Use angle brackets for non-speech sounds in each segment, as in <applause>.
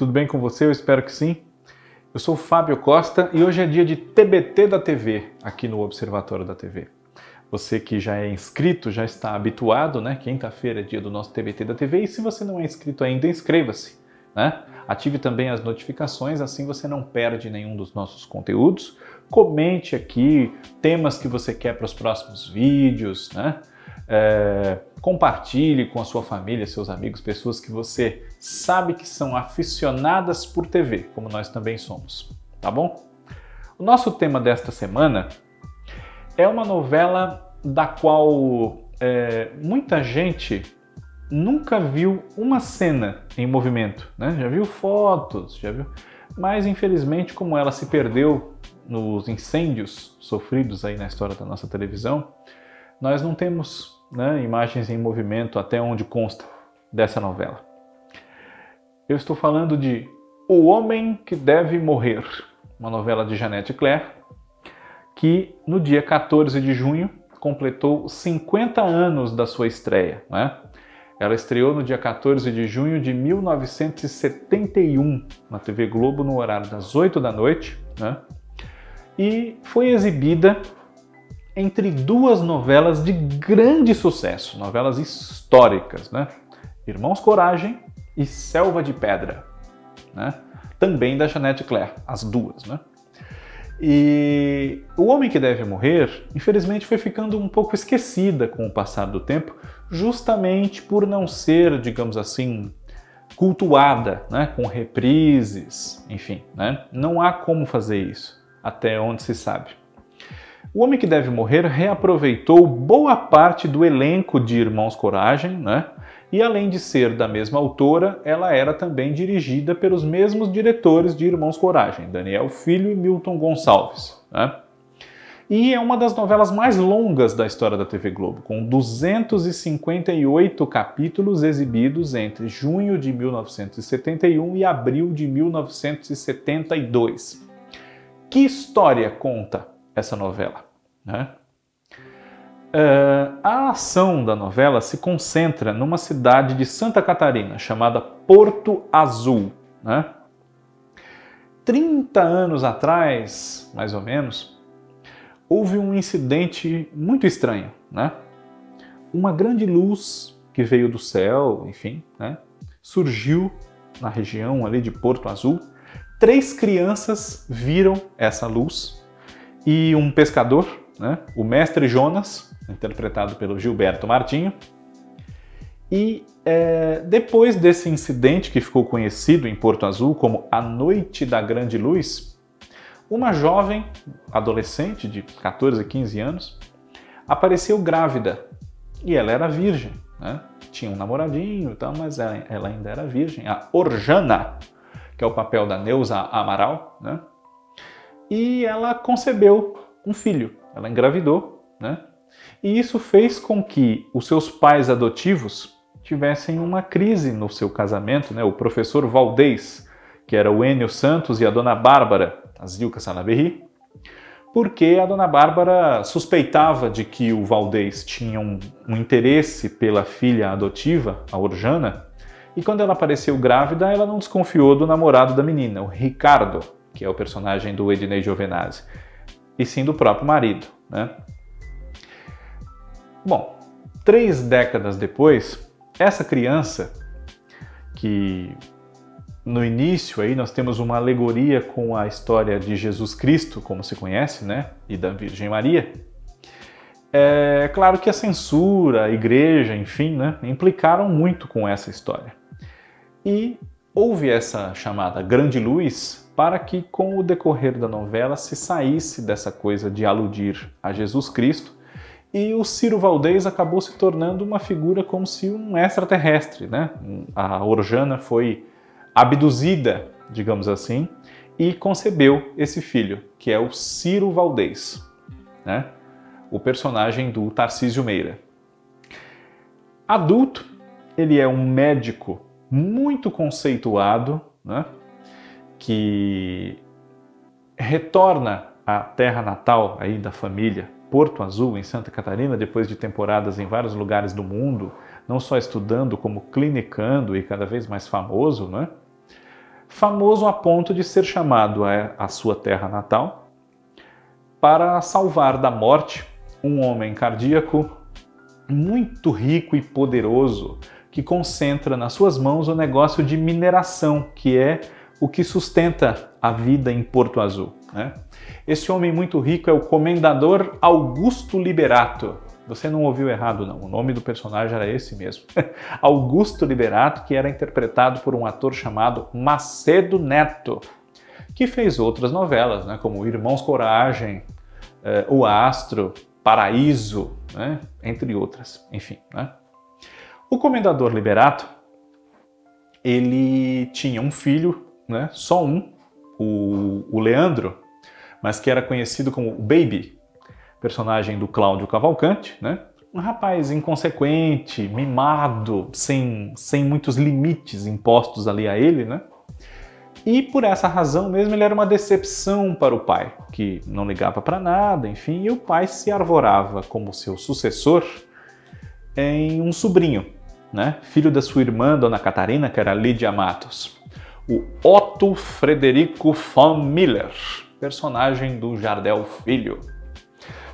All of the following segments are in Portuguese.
Tudo bem com você? Eu espero que sim. Eu sou Fábio Costa e hoje é dia de TBT da TV aqui no Observatório da TV. Você que já é inscrito, já está habituado, né? Quinta-feira é dia do nosso TBT da TV e se você não é inscrito ainda, inscreva-se, né? Ative também as notificações, assim você não perde nenhum dos nossos conteúdos. Comente aqui temas que você quer para os próximos vídeos, né? É, compartilhe com a sua família, seus amigos, pessoas que você sabe que são aficionadas por TV, como nós também somos, tá bom? O nosso tema desta semana é uma novela da qual é, muita gente nunca viu uma cena em movimento, né? Já viu fotos, já viu, mas infelizmente como ela se perdeu nos incêndios sofridos aí na história da nossa televisão, nós não temos né, imagens em movimento até onde consta dessa novela. Eu estou falando de O Homem que Deve Morrer, uma novela de Janete Claire, que no dia 14 de junho completou 50 anos da sua estreia. Né? Ela estreou no dia 14 de junho de 1971 na TV Globo no horário das 8 da noite né? e foi exibida entre duas novelas de grande sucesso, novelas históricas, né? Irmãos Coragem e Selva de Pedra, né? Também da Jeanette Claire, as duas, né? E O Homem que Deve Morrer, infelizmente, foi ficando um pouco esquecida com o passar do tempo, justamente por não ser, digamos assim, cultuada, né? com reprises, enfim, né? não há como fazer isso, até onde se sabe. O Homem que Deve Morrer reaproveitou boa parte do elenco de Irmãos Coragem, né? E além de ser da mesma autora, ela era também dirigida pelos mesmos diretores de Irmãos Coragem, Daniel Filho e Milton Gonçalves. Né? E é uma das novelas mais longas da história da TV Globo, com 258 capítulos exibidos entre junho de 1971 e abril de 1972. Que história conta essa novela. Né? Uh, a ação da novela se concentra numa cidade de Santa Catarina chamada Porto Azul. Né? 30 anos atrás, mais ou menos, houve um incidente muito estranho. Né? Uma grande luz que veio do céu, enfim, né? surgiu na região ali de Porto Azul. Três crianças viram essa luz e um pescador, né? o mestre Jonas, interpretado pelo Gilberto Martinho. E é, depois desse incidente que ficou conhecido em Porto Azul como a Noite da Grande Luz, uma jovem adolescente de 14 a 15 anos apareceu grávida e ela era virgem. Né? Tinha um namoradinho e tal, mas ela, ela ainda era virgem. A Orjana, que é o papel da Neuza Amaral, né? E ela concebeu um filho, ela engravidou, né? E isso fez com que os seus pais adotivos tivessem uma crise no seu casamento, né? O professor Valdez, que era o Enio Santos, e a dona Bárbara, a Zilka Salaberry, porque a dona Bárbara suspeitava de que o Valdez tinha um, um interesse pela filha adotiva, a Orjana, e quando ela apareceu grávida, ela não desconfiou do namorado da menina, o Ricardo, que é o personagem do Ednei Giovenazzi, e sim do próprio marido. Né? Bom, três décadas depois, essa criança, que no início aí nós temos uma alegoria com a história de Jesus Cristo, como se conhece, né, e da Virgem Maria. É claro que a censura, a igreja, enfim, né, implicaram muito com essa história. E houve essa chamada grande luz para que, com o decorrer da novela, se saísse dessa coisa de aludir a Jesus Cristo e o Ciro Valdez acabou se tornando uma figura como se um extraterrestre, né? A Orjana foi abduzida, digamos assim, e concebeu esse filho, que é o Ciro Valdez, né? O personagem do Tarcísio Meira. Adulto, ele é um médico muito conceituado, né? Que retorna à terra natal aí da família, Porto Azul, em Santa Catarina, depois de temporadas em vários lugares do mundo, não só estudando, como clinicando e cada vez mais famoso, né? Famoso a ponto de ser chamado à sua terra natal para salvar da morte um homem cardíaco muito rico e poderoso que concentra nas suas mãos o negócio de mineração, que é o que sustenta a vida em Porto Azul. Né? Esse homem muito rico é o Comendador Augusto Liberato. Você não ouviu errado, não. O nome do personagem era esse mesmo. <laughs> Augusto Liberato, que era interpretado por um ator chamado Macedo Neto, que fez outras novelas, né, como Irmãos Coragem, eh, O Astro, Paraíso, né, entre outras. Enfim. Né? O Comendador Liberato, ele tinha um filho, né, só um, o, o Leandro, mas que era conhecido como Baby, personagem do Cláudio Cavalcante, né? Um rapaz inconsequente, mimado, sem, sem muitos limites impostos ali a ele, né? E por essa razão mesmo ele era uma decepção para o pai, que não ligava para nada, enfim, e o pai se arvorava como seu sucessor em um sobrinho, né? Filho da sua irmã, Dona Catarina, que era Lídia Matos o Otto Frederico von Miller, personagem do Jardel Filho.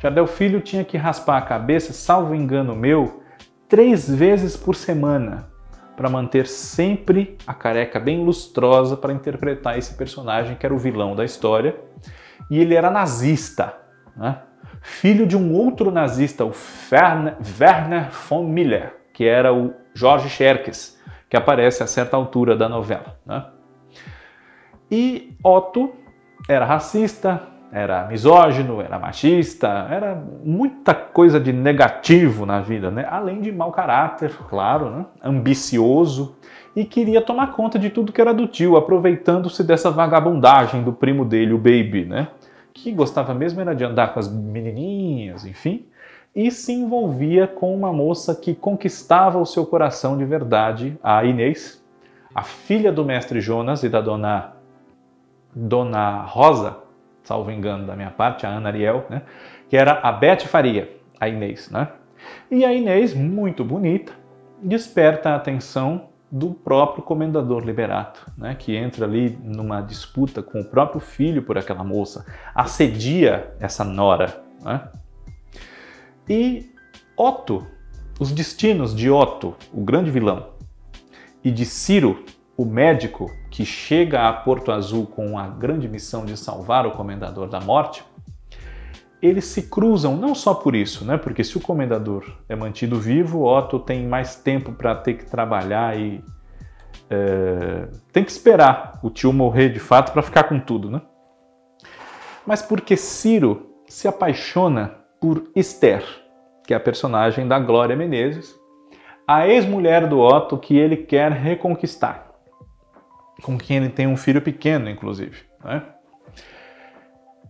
Jardel Filho tinha que raspar a cabeça, salvo engano meu, três vezes por semana para manter sempre a careca bem lustrosa para interpretar esse personagem que era o vilão da história. E ele era nazista, né? filho de um outro nazista, o Werner von Miller, que era o Jorge Scherkes, que aparece a certa altura da novela. Né? E Otto era racista, era misógino, era machista, era muita coisa de negativo na vida, né? Além de mau caráter, claro, né? ambicioso e queria tomar conta de tudo que era do tio, aproveitando-se dessa vagabundagem do primo dele, o Baby, né? Que gostava mesmo era de andar com as menininhas, enfim, e se envolvia com uma moça que conquistava o seu coração de verdade, a Inês, a filha do mestre Jonas e da dona Dona Rosa, salvo engano da minha parte, a Ana Ariel, né? que era a Beth Faria, a Inês. Né? E a Inês, muito bonita, desperta a atenção do próprio comendador Liberato, né, que entra ali numa disputa com o próprio filho por aquela moça, assedia essa nora. Né? E Otto, os destinos de Otto, o grande vilão, e de Ciro, o médico que chega a Porto Azul com a grande missão de salvar o Comendador da Morte, eles se cruzam não só por isso, né? Porque se o Comendador é mantido vivo, Otto tem mais tempo para ter que trabalhar e é, tem que esperar o tio morrer de fato para ficar com tudo, né? Mas porque Ciro se apaixona por Esther, que é a personagem da Glória Menezes, a ex-mulher do Otto que ele quer reconquistar com quem ele tem um filho pequeno, inclusive. Né?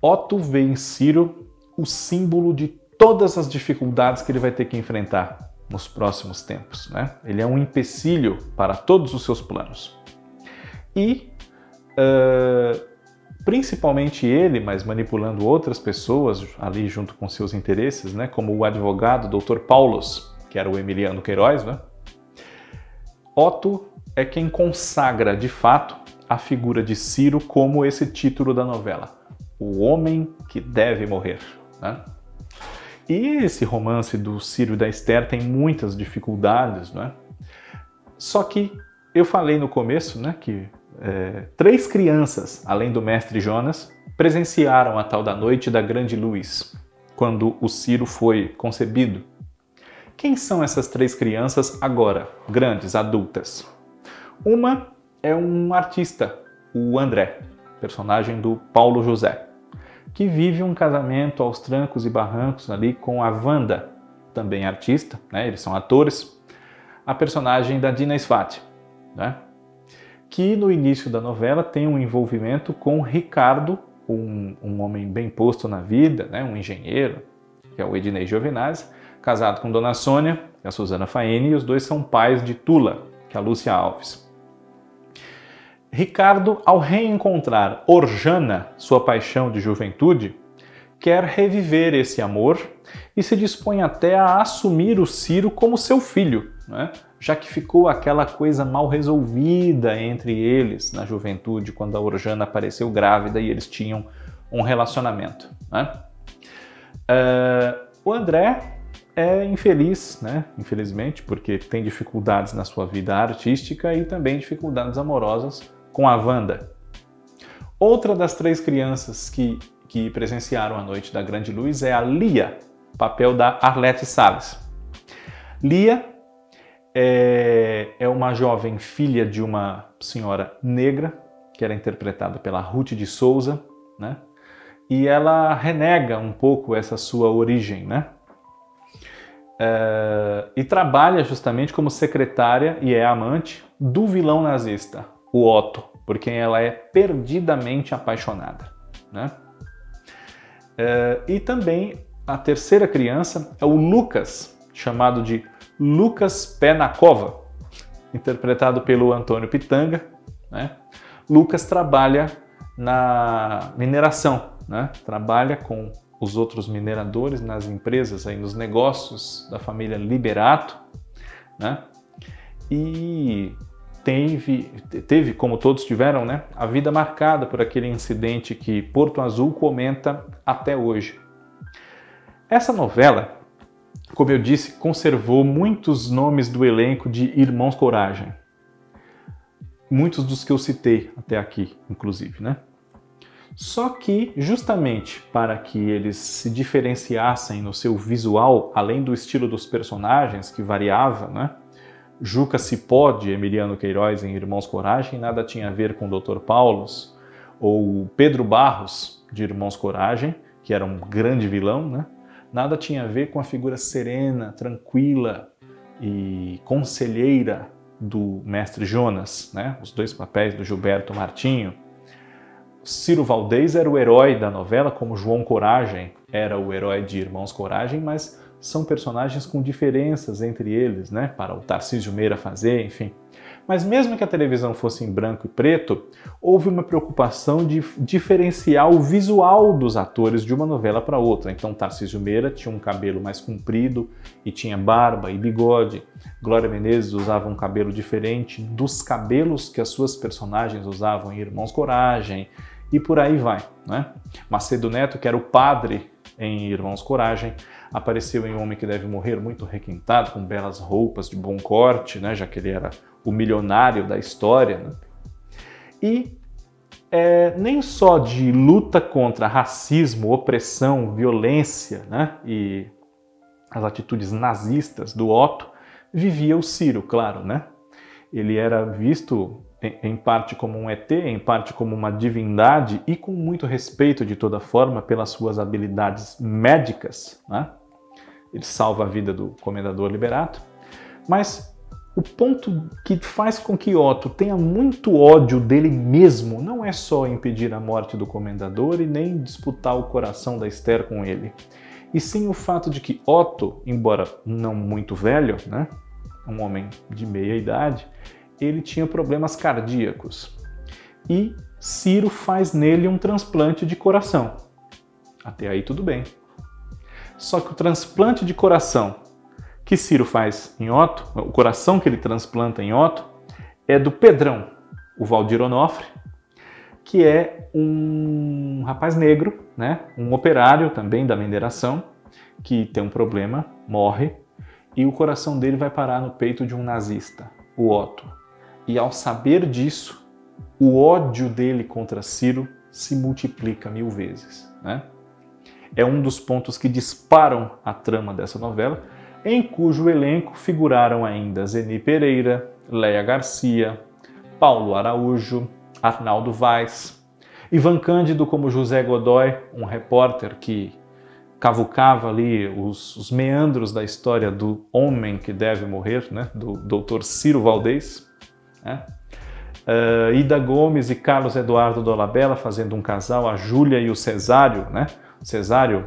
Otto vê em Ciro o símbolo de todas as dificuldades que ele vai ter que enfrentar nos próximos tempos. Né? Ele é um empecilho para todos os seus planos. E, uh, principalmente ele, mas manipulando outras pessoas ali junto com seus interesses, né? como o advogado Dr. Paulus, que era o Emiliano Queiroz, né? Otto é quem consagra de fato a figura de Ciro como esse título da novela, o homem que deve morrer. Né? E esse romance do Ciro e da Esther tem muitas dificuldades, né? Só que eu falei no começo, né, que é, três crianças, além do mestre Jonas, presenciaram a tal da noite da grande luz, quando o Ciro foi concebido. Quem são essas três crianças agora, grandes, adultas? Uma é um artista, o André, personagem do Paulo José, que vive um casamento aos trancos e barrancos ali com a Wanda, também artista, né? eles são atores, a personagem da Dina Svati, né? que no início da novela tem um envolvimento com Ricardo, um, um homem bem posto na vida, né? um engenheiro, que é o Ednei Giovinazzi, casado com Dona Sônia, a Suzana Faene, e os dois são pais de Tula, que é a Lúcia Alves. Ricardo, ao reencontrar Orjana, sua paixão de juventude, quer reviver esse amor e se dispõe até a assumir o Ciro como seu filho, né? já que ficou aquela coisa mal resolvida entre eles na juventude, quando a Orjana apareceu grávida e eles tinham um relacionamento. Né? Uh, o André é infeliz, né? infelizmente, porque tem dificuldades na sua vida artística e também dificuldades amorosas com a Wanda. Outra das três crianças que, que presenciaram a Noite da Grande Luz é a Lia, papel da Arlette Salles. Lia é, é uma jovem filha de uma senhora negra, que era interpretada pela Ruth de Souza, né? E ela renega um pouco essa sua origem, né? É, e trabalha justamente como secretária e é amante do vilão nazista, o Otto, por quem ela é perdidamente apaixonada, né? É, e também a terceira criança é o Lucas, chamado de Lucas Pé na Cova, interpretado pelo Antônio Pitanga. Né? Lucas trabalha na mineração, né? trabalha com os outros mineradores nas empresas, aí nos negócios da família Liberato, né? e teve, teve, como todos tiveram, né, a vida marcada por aquele incidente que Porto Azul comenta até hoje. Essa novela como eu disse, conservou muitos nomes do elenco de Irmãos Coragem. Muitos dos que eu citei até aqui, inclusive, né? Só que, justamente para que eles se diferenciassem no seu visual, além do estilo dos personagens, que variava, né? Juca Cipó, de Emiliano Queiroz em Irmãos Coragem, nada tinha a ver com o Dr. Paulos, ou Pedro Barros, de Irmãos Coragem, que era um grande vilão, né? nada tinha a ver com a figura serena, tranquila e conselheira do mestre Jonas, né? os dois papéis do Gilberto Martinho. Ciro Valdez era o herói da novela, como João Coragem era o herói de Irmãos Coragem, mas são personagens com diferenças entre eles, né? Para o Tarcísio Meira fazer, enfim. Mas mesmo que a televisão fosse em branco e preto, houve uma preocupação de diferenciar o visual dos atores de uma novela para outra. Então Tarcísio Meira tinha um cabelo mais comprido e tinha barba e bigode. Glória Menezes usava um cabelo diferente dos cabelos que as suas personagens usavam em Irmãos Coragem e por aí vai. Né? Macedo Neto, que era o padre em Irmãos Coragem, apareceu em Homem que Deve Morrer muito requintado, com belas roupas de bom corte, né? já que ele era o milionário da história, né? e é, nem só de luta contra racismo, opressão, violência né? e as atitudes nazistas do Otto, vivia o Ciro, claro. Né? Ele era visto em parte como um ET, em parte como uma divindade e com muito respeito de toda forma pelas suas habilidades médicas. Né? Ele salva a vida do comendador Liberato. Mas o ponto que faz com que Otto tenha muito ódio dele mesmo não é só impedir a morte do comendador e nem disputar o coração da Esther com ele, e sim o fato de que Otto, embora não muito velho, né, um homem de meia idade, ele tinha problemas cardíacos. E Ciro faz nele um transplante de coração. Até aí tudo bem. Só que o transplante de coração que Ciro faz em Otto, o coração que ele transplanta em Otto, é do Pedrão, o Valdir Onofre, que é um rapaz negro, né? um operário também da mineração, que tem um problema, morre, e o coração dele vai parar no peito de um nazista, o Otto. E ao saber disso, o ódio dele contra Ciro se multiplica mil vezes. Né? É um dos pontos que disparam a trama dessa novela, em cujo elenco figuraram ainda Zeni Pereira, Leia Garcia, Paulo Araújo, Arnaldo Vaz, Ivan Cândido como José Godoy, um repórter que cavucava ali os, os, meandros da história do homem que deve morrer, né, do Dr. Ciro Valdez. Né? Uh, Ida Gomes e Carlos Eduardo Dolabella fazendo um casal, a Júlia e o Cesário. Né? Cesário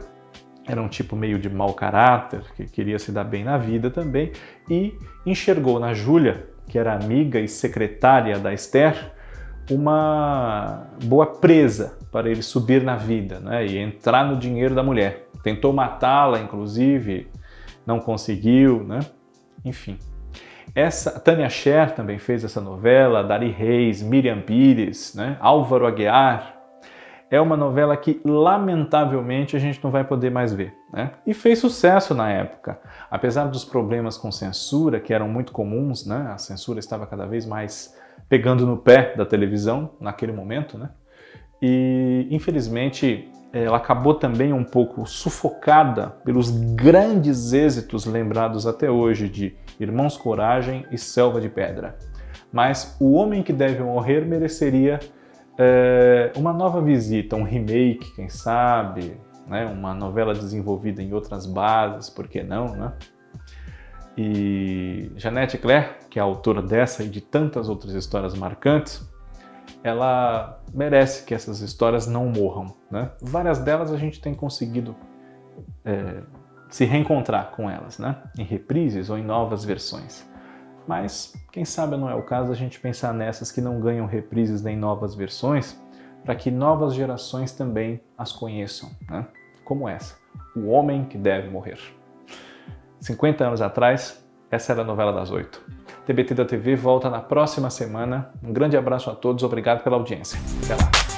era um tipo meio de mau caráter, que queria se dar bem na vida também, e enxergou na Júlia, que era amiga e secretária da Esther, uma boa presa para ele subir na vida né, e entrar no dinheiro da mulher. Tentou matá-la, inclusive, não conseguiu, né? enfim. Essa, Tânia Scher também fez essa novela, Dari Reis, Miriam Pires, né? Álvaro Aguiar. É uma novela que, lamentavelmente, a gente não vai poder mais ver. Né? E fez sucesso na época. Apesar dos problemas com censura, que eram muito comuns, né? a censura estava cada vez mais pegando no pé da televisão naquele momento. Né? E, infelizmente, ela acabou também um pouco sufocada pelos grandes êxitos lembrados até hoje de Irmãos Coragem e Selva de Pedra. Mas O Homem que Deve Morrer mereceria é, uma nova visita, um remake, quem sabe, né? uma novela desenvolvida em outras bases, por que não, né? E Janete Claire, que é a autora dessa e de tantas outras histórias marcantes, ela merece que essas histórias não morram. Né? Várias delas a gente tem conseguido é, se reencontrar com elas, né? em reprises ou em novas versões. Mas quem sabe não é o caso a gente pensar nessas que não ganham reprises nem novas versões, para que novas gerações também as conheçam, né? como essa, O Homem que Deve Morrer. 50 anos atrás, essa era a novela das oito. TBT da TV volta na próxima semana. Um grande abraço a todos, obrigado pela audiência. Até lá.